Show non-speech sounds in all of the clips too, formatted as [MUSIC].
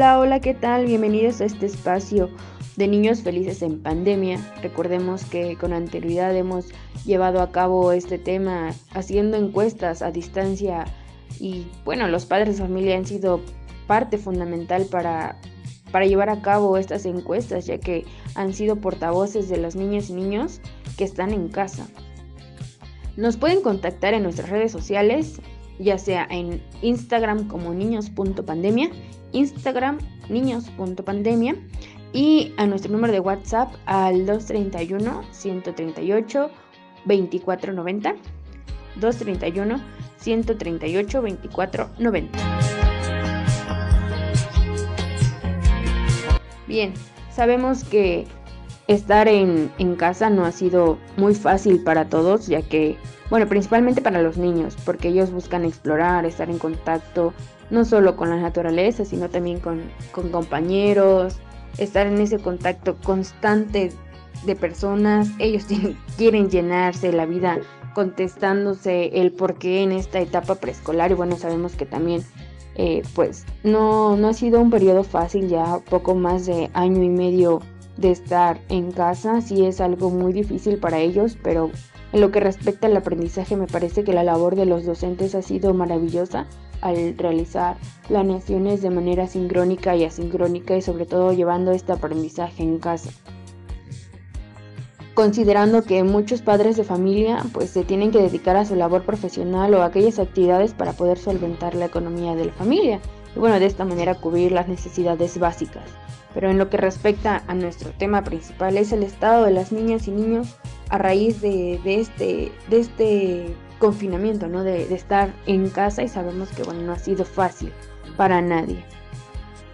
Hola, hola, ¿qué tal? Bienvenidos a este espacio de niños felices en pandemia. Recordemos que con anterioridad hemos llevado a cabo este tema haciendo encuestas a distancia y bueno, los padres de familia han sido parte fundamental para, para llevar a cabo estas encuestas ya que han sido portavoces de las niñas y niños que están en casa. Nos pueden contactar en nuestras redes sociales, ya sea en Instagram como niños.pandemia, Instagram niños.pandemia y a nuestro número de WhatsApp al 231 138 2490 231 138 2490. Bien, sabemos que estar en, en, casa no ha sido muy fácil para todos, ya que, bueno, principalmente para los niños, porque ellos buscan explorar, estar en contacto no solo con la naturaleza, sino también con, con compañeros, estar en ese contacto constante de personas. Ellos [LAUGHS] quieren llenarse la vida contestándose el por qué en esta etapa preescolar y bueno, sabemos que también eh, pues no, no ha sido un periodo fácil, ya poco más de año y medio de estar en casa, sí es algo muy difícil para ellos, pero en lo que respecta al aprendizaje me parece que la labor de los docentes ha sido maravillosa al realizar planeaciones de manera sincrónica y asincrónica y sobre todo llevando este aprendizaje en casa. Considerando que muchos padres de familia pues se tienen que dedicar a su labor profesional o a aquellas actividades para poder solventar la economía de la familia y bueno, de esta manera cubrir las necesidades básicas. Pero en lo que respecta a nuestro tema principal es el estado de las niñas y niños a raíz de, este, de este confinamiento, ¿no? De, estar en casa y sabemos que, bueno, no ha sido fácil para nadie.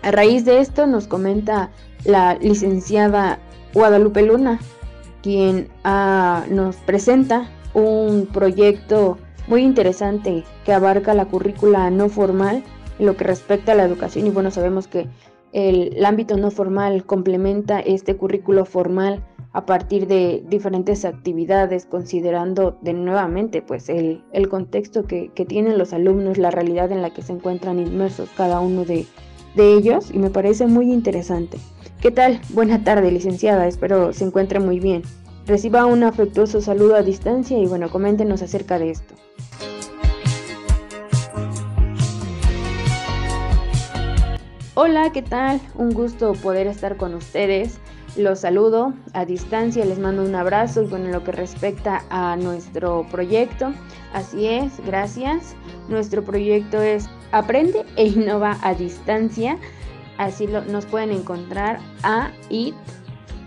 A raíz de esto nos comenta la licenciada Guadalupe Luna, quien ah, nos presenta un proyecto muy interesante que abarca la currícula no formal en lo que respecta a la educación y bueno, sabemos que el ámbito no formal complementa este currículo formal a partir de diferentes actividades, considerando de nuevamente pues el, contexto que, tienen los alumnos, la realidad en la que se encuentran inmersos cada uno de, de ellos y me parece muy interesante. ¿Qué tal? Buena tarde, licenciada, espero se encuentre muy bien. Reciba un afectuoso saludo a distancia y bueno, coméntenos acerca de esto. Hola, ¿qué tal? Un gusto poder estar con ustedes. Los saludo a distancia, les mando un abrazo y bueno, en lo que respecta a nuestro proyecto, así es, gracias. Nuestro proyecto es Aprende e Innova a Distancia. Así lo, nos pueden encontrar a IT,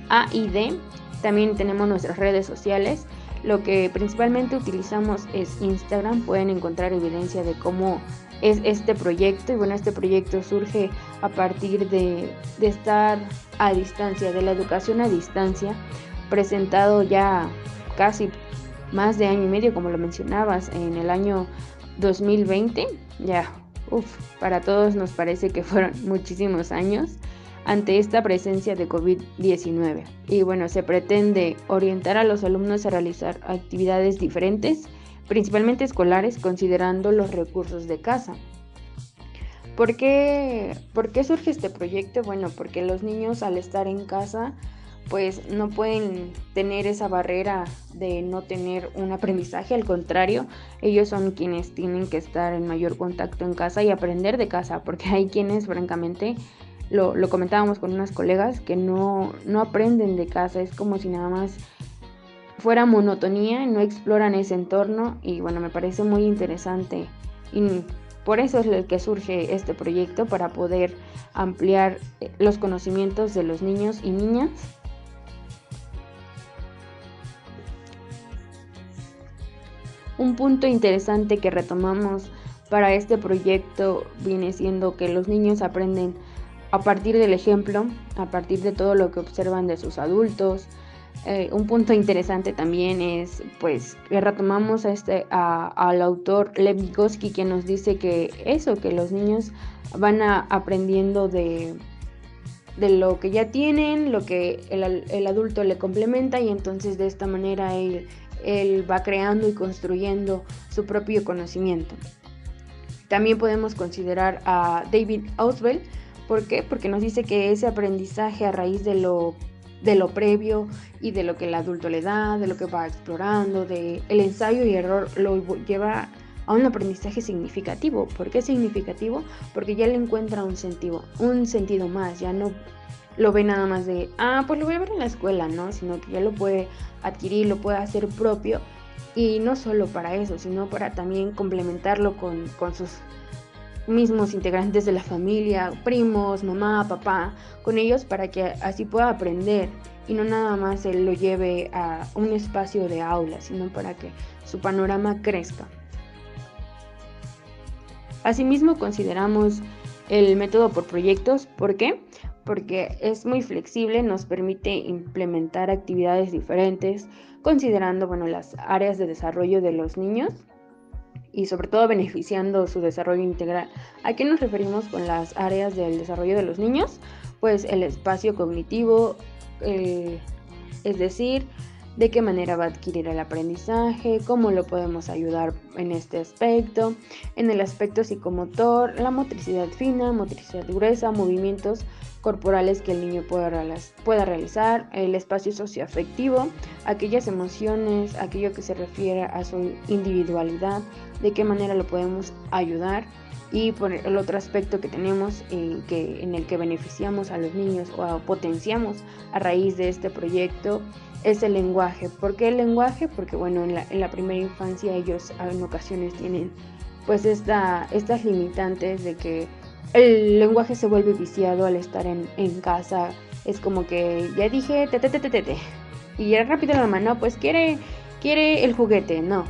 AID. También tenemos nuestras redes sociales. Lo que principalmente utilizamos es Instagram. Pueden encontrar evidencia de cómo es este proyecto. Y bueno, este proyecto surge a partir de, estar a distancia, de la educación a distancia, presentado ya casi más de año y medio, como lo mencionabas, en el año 2020. Ya, uff, para todos nos parece que fueron [LAUGHS] muchísimos años ante esta presencia de COVID-19. Y bueno, se pretende orientar a los alumnos a realizar actividades diferentes principalmente escolares, considerando los recursos de casa. ¿Por qué, ¿Por qué surge este proyecto? Bueno, porque los niños al estar en casa pues no pueden tener esa barrera de no tener un aprendizaje, al contrario, ellos son quienes tienen que estar en mayor contacto en casa y aprender de casa, porque hay quienes francamente, lo, lo comentábamos con unas colegas, que no, no aprenden de casa, es como si nada más fuera monotonía, no exploran ese entorno y bueno, me parece muy interesante y por eso es el que surge este proyecto para poder ampliar eh, los conocimientos de los niños y niñas. Un punto interesante que retomamos para este proyecto viene siendo que los niños aprenden a partir del ejemplo, a partir de todo lo que observan de sus adultos, eh, un punto interesante también es, pues, que retomamos a este, al autor Lev Vygotsky, quien nos dice que eso, que los niños van aprendiendo de, de lo que ya tienen, lo que el, adulto le complementa y entonces de esta manera él, él va creando y construyendo su propio conocimiento. También podemos considerar a David Auswell, ¿Por qué? Porque nos dice que ese aprendizaje a raíz de lo de lo previo y de lo que el adulto le da, de lo que va explorando, de el ensayo y error lo lleva a un aprendizaje significativo. ¿Por qué significativo? Porque ya le encuentra un sentido, un sentido más, ya no lo ve nada más de, ah, pues lo voy a ver en la escuela, ¿no? Sino que ya lo puede adquirir, lo puede hacer propio y no solo para eso, sino para también complementarlo con, con sus mismos integrantes de la familia, primos, mamá, papá, con ellos para que así pueda aprender y no nada más él lo lleve a un espacio de aula, sino para que su panorama crezca. Asimismo consideramos el método por proyectos, ¿por qué? Porque es muy flexible, nos permite implementar actividades diferentes, considerando bueno, las áreas de desarrollo de los niños y sobre todo beneficiando su desarrollo integral. ¿A qué nos referimos con las áreas del desarrollo de los niños? Pues el espacio cognitivo, es decir, de qué manera va a adquirir el aprendizaje, cómo lo podemos ayudar en este aspecto, en el aspecto psicomotor, la motricidad fina, motricidad gruesa, movimientos corporales que el niño pueda, realizar, el espacio socioafectivo, aquellas emociones, aquello que se refiere a su individualidad, de qué manera lo podemos ayudar y por el otro aspecto que tenemos eh, que, en el que beneficiamos a los niños o potenciamos a raíz de este proyecto es el lenguaje. ¿Por qué el lenguaje? Porque bueno, en la, en la primera infancia ellos en ocasiones tienen pues esta, estas limitantes de que el lenguaje se vuelve viciado al estar en, casa. Es como que ya dije te te te te te, y ya rápido la mano pues quiere quiere el juguete, no.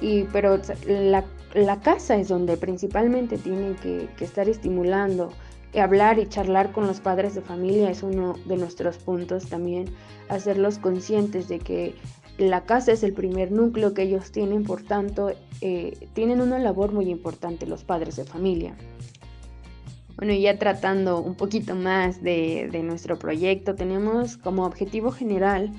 Y pero la, la casa es donde principalmente tienen que, estar estimulando hablar y charlar con los padres de familia es uno de nuestros puntos también, hacerlos conscientes de que la casa es el primer núcleo que ellos tienen, por tanto, eh, tienen una labor muy importante los padres de familia. Bueno, ya tratando un poquito más de, nuestro proyecto, tenemos como objetivo general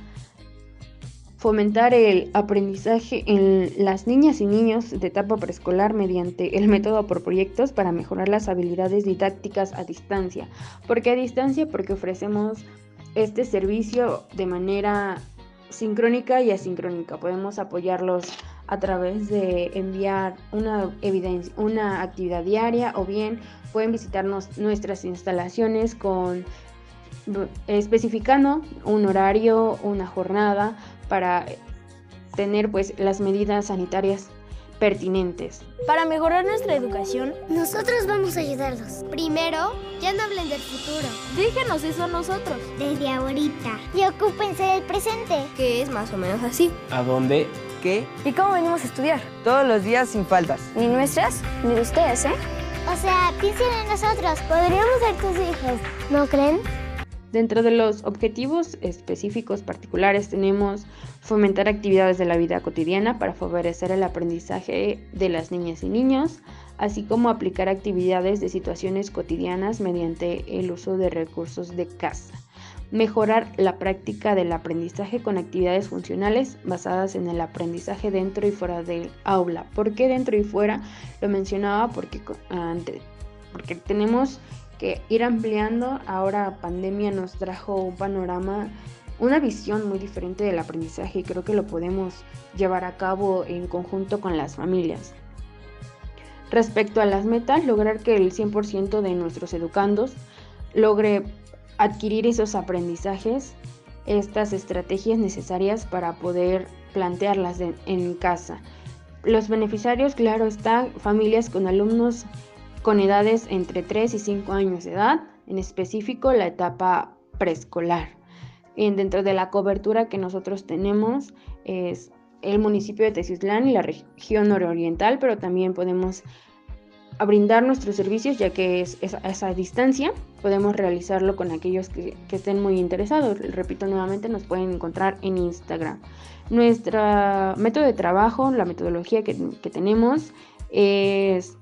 fomentar el aprendizaje en las niñas y niños de etapa preescolar mediante el método por proyectos para mejorar las habilidades didácticas a distancia. ¿Por qué a distancia? Porque ofrecemos este servicio de manera sincrónica y asincrónica. Podemos apoyarlos a través de enviar una evidencia, una actividad diaria o bien pueden visitarnos nuestras instalaciones con especificando un horario, una jornada para tener pues las medidas sanitarias pertinentes. Para mejorar nuestra educación, nosotros vamos a ayudarlos. Primero, ya no hablen del futuro. Díganos eso a nosotros. Desde ahorita. Y ocúpense del presente. Que es más o menos así. ¿A dónde? ¿Qué? ¿Y cómo venimos a estudiar? Todos los días sin faltas. Ni nuestras, ni de ustedes, ¿eh? O sea, piensen en nosotros. Podríamos ser tus hijos, ¿no creen? Dentro de los objetivos específicos particulares tenemos fomentar actividades de la vida cotidiana para favorecer el aprendizaje de las niñas y niños, así como aplicar actividades de situaciones cotidianas mediante el uso de recursos de casa. Mejorar la práctica del aprendizaje con actividades funcionales basadas en el aprendizaje dentro y fuera del aula. ¿Por qué dentro y fuera? Lo mencionaba porque, porque tenemos que ir ampliando. Ahora pandemia nos trajo un panorama, una visión muy diferente del aprendizaje y creo que lo podemos llevar a cabo en conjunto con las familias. Respecto a las metas, lograr que el 100% de nuestros educandos logre adquirir esos aprendizajes, estas estrategias necesarias para poder plantearlas en casa. Los beneficiarios, claro, están familias con alumnos con edades entre 3 y 5 años de edad, en específico la etapa preescolar. En, dentro de la cobertura que nosotros tenemos es el municipio de Teciutlán y la región nororiental, pero también podemos brindar nuestros servicios ya que es, a esa distancia. Podemos realizarlo con aquellos que, estén muy interesados. Repito nuevamente, nos pueden encontrar en Instagram. Nuestro método de trabajo, la metodología que, que tenemos es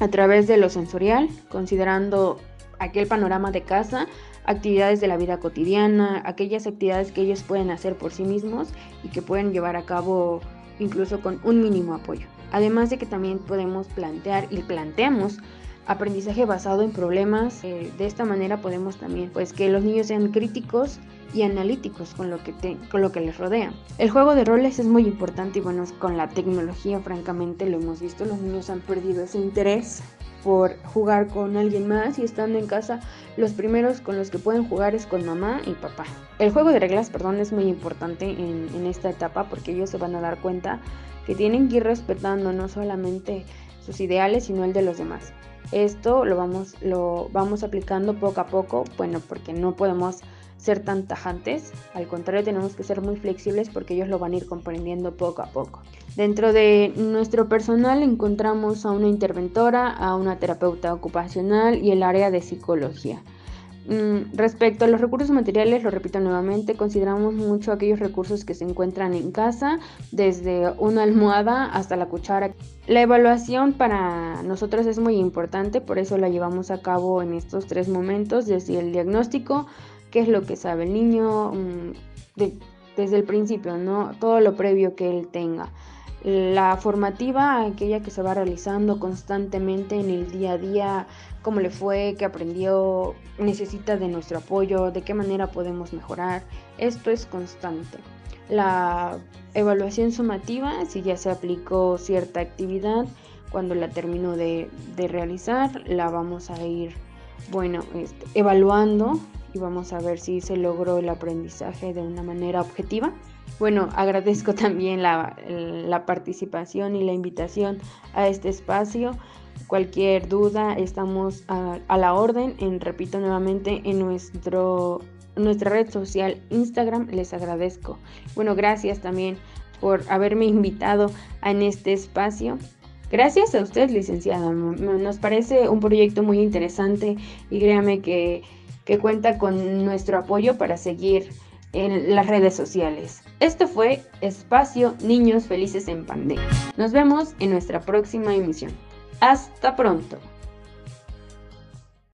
a través de lo sensorial, considerando aquel panorama de casa, actividades de la vida cotidiana, aquellas actividades que ellos pueden hacer por sí mismos y que pueden llevar a cabo incluso con un mínimo apoyo. Además de que también podemos plantear y planteamos aprendizaje basado en problemas. Eh, de esta manera podemos también pues que los niños sean críticos y analíticos con lo que con lo que les rodea. El juego de roles es muy importante y bueno, con la tecnología francamente lo hemos visto, los niños han perdido ese interés por jugar con alguien más y estando en casa los primeros con los que pueden jugar es con mamá y papá. El juego de reglas, perdón, es muy importante en, esta etapa porque ellos se van a dar cuenta que tienen que ir respetando no solamente sus ideales, sino el de los demás. Esto lo vamos, lo vamos aplicando poco a poco, bueno, porque no podemos ser tan tajantes, al contrario tenemos que ser muy flexibles porque ellos lo van a ir comprendiendo poco a poco. Dentro de nuestro personal encontramos a una interventora, a una terapeuta ocupacional y el área de psicología. Mm, respecto a los recursos materiales, lo repito nuevamente, consideramos mucho aquellos recursos que se encuentran en casa, desde una almohada hasta la cuchara. La evaluación para nosotros es muy importante, por eso la llevamos a cabo en estos tres momentos, desde el diagnóstico, qué es lo que sabe el niño, mm, desde el principio, ¿no? Todo lo previo que él tenga. La formativa, aquella que se va realizando constantemente en el día a día, cómo le fue, qué aprendió, necesita de nuestro apoyo, de qué manera podemos mejorar. Esto es constante. La evaluación sumativa, si ya se aplicó cierta actividad, cuando la termino de, realizar, la vamos a ir, bueno, este, evaluando y vamos a ver si se logró el aprendizaje de una manera objetiva. Bueno, agradezco [LAUGHS] también la, participación y la invitación a este espacio. Cualquier duda, estamos a, la orden. En, repito nuevamente, en nuestro, nuestra red social Instagram, les agradezco. Bueno, gracias también por haberme [LAUGHS] invitado en este espacio. Gracias a usted, licenciada. Nos parece un proyecto muy interesante y créame que, que cuenta con nuestro apoyo para seguir en las redes sociales. Esto fue Espacio Niños Felices en Pandemia. Nos vemos en nuestra próxima emisión. Hasta pronto.